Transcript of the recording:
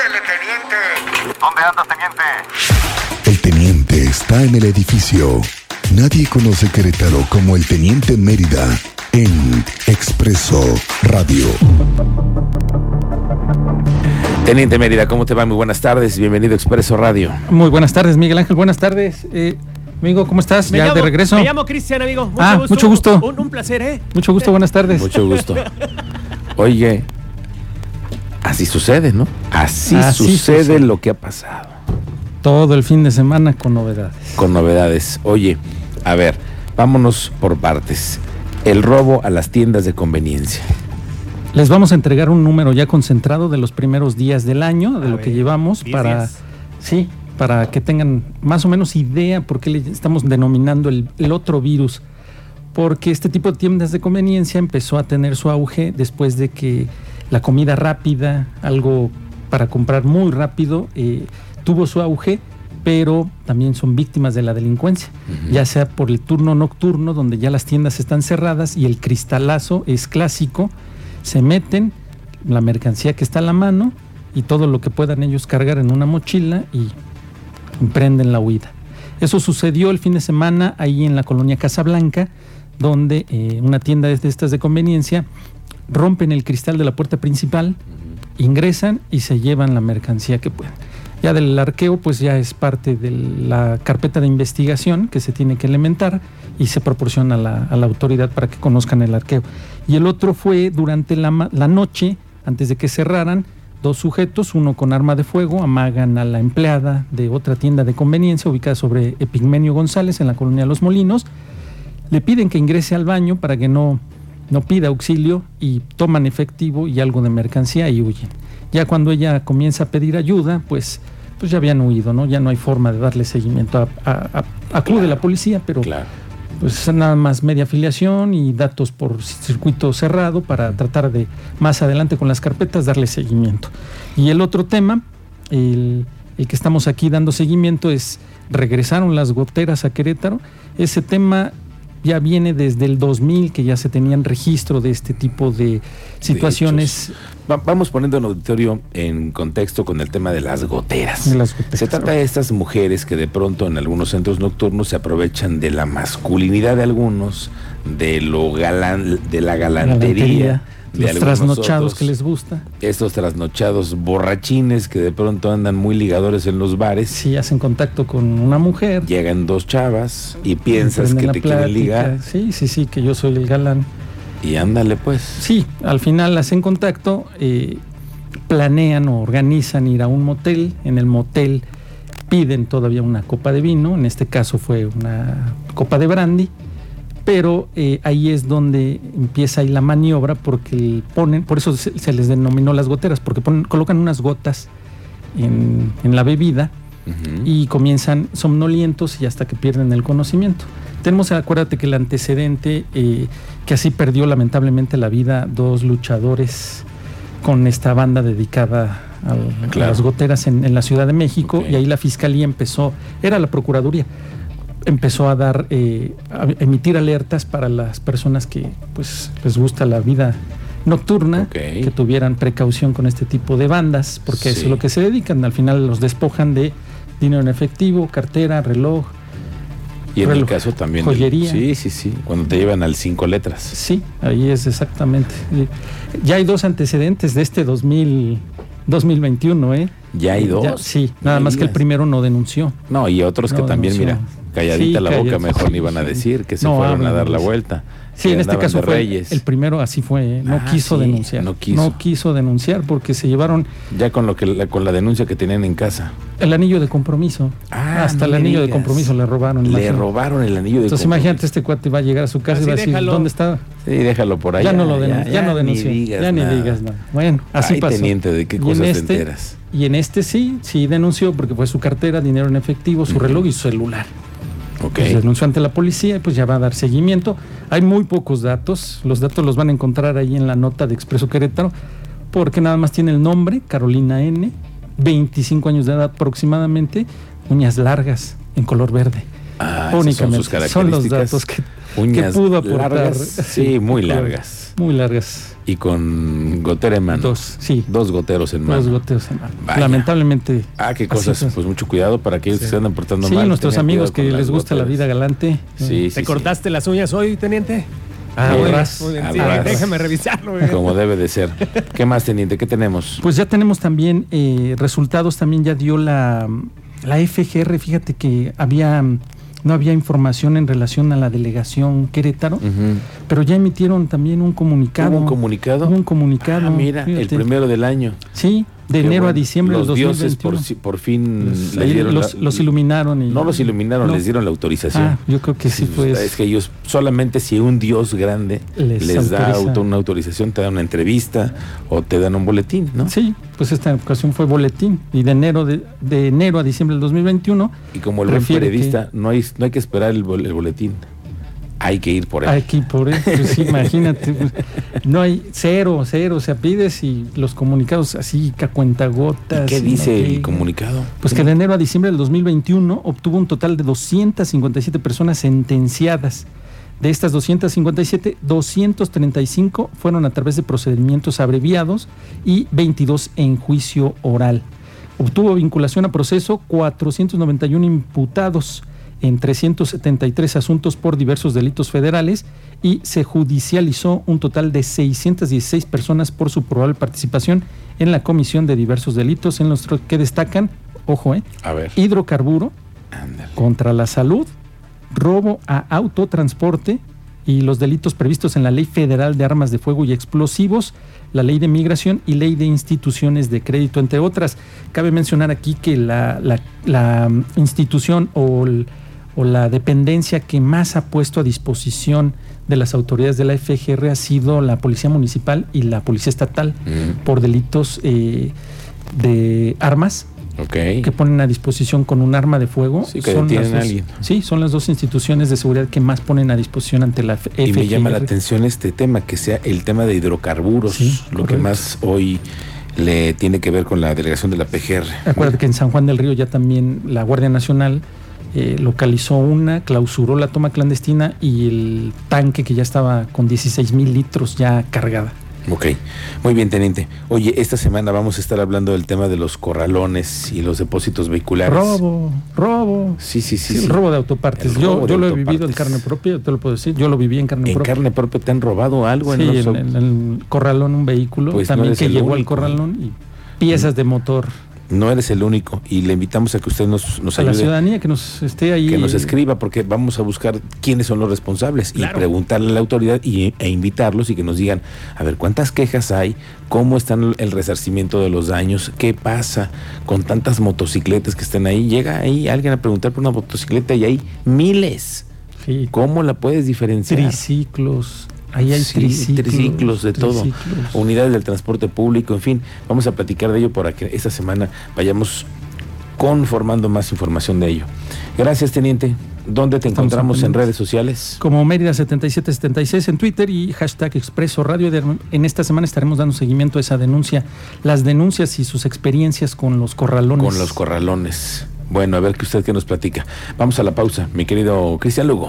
Pásele, teniente. ¿Dónde andas, teniente? El teniente está en el edificio. Nadie conoce Querétaro como el teniente Mérida en Expreso Radio. Teniente Mérida, ¿cómo te va? Muy buenas tardes. Bienvenido a Expreso Radio. Muy buenas tardes, Miguel Ángel. Buenas tardes. Eh, amigo, ¿cómo estás? Me ya llamo- de regreso. Me llamo Cristian, amigo. Mucho Ah, gusto. mucho gusto. Un, un placer, ¿eh? Mucho gusto, buenas tardes. Mucho gusto. Oye, así sucede, ¿no? Así, Así sucede, sucede. lo que ha pasado. Todo el fin de semana con novedades. Con novedades. Oye, a ver, vámonos por partes. El robo a las tiendas de conveniencia. Les vamos a entregar un número ya concentrado de los primeros días del año, de A lo ver, que llevamos, 10 para días. sí, para que tengan más o menos idea por qué le estamos denominando el, el otro virus. Porque este tipo de tiendas de conveniencia empezó a tener su auge después de que la comida rápida, algo para comprar muy rápido, eh, tuvo su auge, pero también son víctimas de la delincuencia, ya sea por el turno nocturno, donde ya las tiendas están cerradas y el cristalazo es clásico, se meten la mercancía que está a la mano y todo lo que puedan ellos cargar en una mochila y emprenden la huida. Eso sucedió el fin de semana ahí en la colonia Casablanca, donde eh, una tienda de estas de conveniencia rompen el cristal de la puerta principal, ingresan y se llevan la mercancía que pueden. Ya del arqueo, pues ya es parte de la carpeta de investigación que se tiene que elementar y se proporciona a la, a la autoridad para que conozcan el arqueo. Y el otro fue durante la, la noche, antes de que cerraran, dos sujetos, uno con arma de fuego, amagan a la empleada de otra tienda de conveniencia ubicada sobre Epigmenio González en la colonia Los Molinos. Le piden que ingrese al baño para que no, no pida auxilio y toman efectivo y algo de mercancía y huyen. Ya cuando ella comienza a pedir ayuda, pues, pues ya habían huido, ¿no? Ya no hay forma de darle seguimiento. A, a- a- acude la policía, pero Claro. pues nada más media afiliación y datos por circuito cerrado para tratar de más adelante con las carpetas darle seguimiento. Y el otro tema, el, el que estamos aquí dando seguimiento es regresaron las goteras a Querétaro. Ese tema ya viene desde el 2000 que ya se tenían registro de este tipo de situaciones Va- vamos poniendo el auditorio en contexto con el tema de las goteras. de las goteras. Se trata de estas mujeres que de pronto en algunos centros nocturnos se aprovechan de la masculinidad de algunos, de lo galán, de la galantería, los trasnochados otros, que les gusta. estos trasnochados borrachines que de pronto andan muy ligadores en los bares. Si hacen contacto con una mujer, Llegan dos chavas y piensas que te quieren ligar Sí, sí, sí, que yo soy el galán. y ándale pues. Sí, al final hacen contacto, eh, planean o organizan ir a un motel. En el motel piden todavía una copa de vino, en este caso fue una copa de brandy, pero eh, ahí es donde empieza ahí la maniobra porque ponen, por eso se, se les denominó las goteras, porque ponen- colocan unas gotas en, en la bebida y comienzan somnolientos y hasta que pierden el conocimiento. Tenemos, acuérdate que el antecedente, eh, que así perdió lamentablemente la vida dos luchadores con esta banda dedicada al- a, las goteras en, en la Ciudad de México y ahí la fiscalía empezó, era la Procuraduría, empezó a dar, eh, a emitir alertas para las personas que pues les gusta la vida nocturna, que tuvieran precaución con este tipo de bandas, porque eso Sí. es lo que se dedican, al final los despojan de dinero en efectivo, cartera, reloj, Y en el caso también. del- joyería. sí, sí, sí. Cuando te llevan al cinco letras. Sí, ahí es exactamente. Eh, Ya hay dos antecedentes de este 2000, 2021, ¿eh? Ya hay dos. Ya- sí, nada más que el primero no denunció. No, y otros que también, mira, calladita Sí, la boca, mejor sí, ni iban a decir que se No, fueron a dar la vuelta. Sí, que en este caso fue Reyes. el primero, así fue, ¿eh? no Ah, quiso sí, denunciar. no quiso. denunciar porque se llevaron Ya con lo que la, con la denuncia que tenían en casa. el anillo de compromiso. Ah, Hasta no el anillo de compromiso le robaron. Le imagínate. robaron el anillo de Entonces compromiso. imagínate, este cuate va a llegar a su casa y va a decir, déjalo. ¿dónde está? Sí, déjalo por ahí. ya, no lo denunció. Ya, no ni denunció. digas ya ni digas nada. Bueno, así Ay, pasó. teniente, ¿de qué cosas te este- enteras? Y en este sí, sí denunció porque fue su cartera, dinero en efectivo, su reloj y su celular. Ok. Pues denunció ante la policía y pues ya va a dar seguimiento. Hay muy pocos datos, los datos los van a encontrar ahí en la nota de Expreso Querétaro, porque nada más tiene el nombre, Carolina N, 25 años de edad aproximadamente, uñas largas en color verde. Ah, son Únicamente. Son características. los datos que, Uñas que pudo aportar. largas. Sí, muy largas. Muy largas. Y con gotera en mano. Dos, sí. Dos goteros en mano. Dos goteros en mano. Vaya. Lamentablemente. Ah, qué cosas. es. Pues mucho cuidado para aquellos que Sí. se andan portando Sí, mal. nuestros tengan amigos que les gusta la vida galante. Sí, ¿Te sí, cortaste las uñas hoy, teniente? Ah, Sí. muy bien, bien. Sí, déjame revisarlo. sí. güey. Como debe de ser. ¿Qué más, teniente? ¿Qué tenemos? Pues ya tenemos también eh, resultados, también ya dio la, la FGR, fíjate que había no había información en relación a la delegación Querétaro, pero ya emitieron también un comunicado. ¿Hubo un comunicado? Hubo un comunicado. Ah, mira, el primero del año. Sí, de enero a diciembre Los del dioses 2021. por, fin Los, le ahí dieron los, la- los iluminaron. Y, No los iluminaron, No. les dieron la autorización. Ah, yo creo que sí, fue. Es que ellos solamente si un dios grande les, Les da auto- una autorización, te dan una entrevista o te dan un boletín, ¿no? Sí, pues esta ocasión fue boletín. Y de enero, de, de enero a diciembre del 2021 Y como el buen Refiere periodista, no hay no hay que esperar el, bol- el boletín. Hay que ir por él. Aquí por él, pues imagínate, pues, no hay cero, cero, o sea, pides y los comunicados así, que a cuentagotas. ¿Qué y dice no el qué. comunicado? Pues que de enero a diciembre del 2021 obtuvo un total de 257 personas sentenciadas. De estas 257, 235 fueron a través de procedimientos abreviados y 22 en juicio oral. Obtuvo vinculación a proceso 491 imputados en 373 asuntos por diversos delitos federales y se judicializó un total de 616 personas por su probable participación en la comisión de diversos delitos en los que destacan, ojo, eh, A ver. hidrocarburo, contra la salud, robo a autotransporte y los delitos previstos en la Ley Federal de Armas de Fuego y Explosivos, la Ley de Migración y Ley de Instituciones de Crédito, entre otras. Cabe mencionar aquí que la, la- la, mm, institución o, el- o la dependencia que más ha puesto a disposición de las autoridades de la FGR ha sido la Policía Municipal y la Policía Estatal por delitos eh, de armas que ponen a disposición con un arma de fuego. Sí, que detienen las a dos- alguien. Sí, son las dos instituciones de seguridad que más ponen a disposición ante la F- Y me llama la FGR. atención este tema, que sea el tema de hidrocarburos, Sí, lo que más hoy le tiene que ver con la delegación de la PGR. Acuérdate que en San Juan del Río ya también la Guardia Nacional eh, localizó una, clausuró la toma clandestina y el tanque que ya estaba con 16 mil litros ya cargada. Ok, muy bien, teniente. Oye, esta semana vamos a estar hablando del tema de los corralones y los depósitos vehiculares. Robo, robo. Sí, sí, sí. Sí, robo de autopartes. Yo de yo lo he vivido en carne propia, te lo puedo decir. Yo lo viví en carne ¿En propia. carne propia te han robado algo? Sí, en los- en, en el corralón un vehículo Pues no también eres que llegó al corralón y piezas de motor. No eres el único y le invitamos a que usted nos, nos a la ayude. ciudadanía que nos esté ahí. que nos escriba porque vamos a buscar quiénes son los responsables Claro. y preguntarle a la autoridad y, e invitarlos y que nos digan, a ver, cuántas quejas hay, cómo están el resarcimiento de los daños, qué pasa con tantas motocicletas que están ahí. Llega ahí alguien a preguntar por una motocicleta y hay miles. Sí, ¿Cómo la puedes diferenciar? triciclos. Ahí hay Sí, triciclos. triciclos, de todo. triciclos. Unidades del transporte público, en fin, vamos a platicar de ello para que esta semana vayamos conformando más información de ello. Gracias, teniente. ¿Dónde te Estamos encontramos en redes sociales? Como Mérida 7776 en Twitter y hashtag Expreso Radio. En esta semana estaremos dando seguimiento a esa denuncia, las denuncias y sus experiencias con los corralones. Con los corralones. Bueno, a ver que usted que nos platica. Vamos a la pausa, mi querido Cristian Lugo.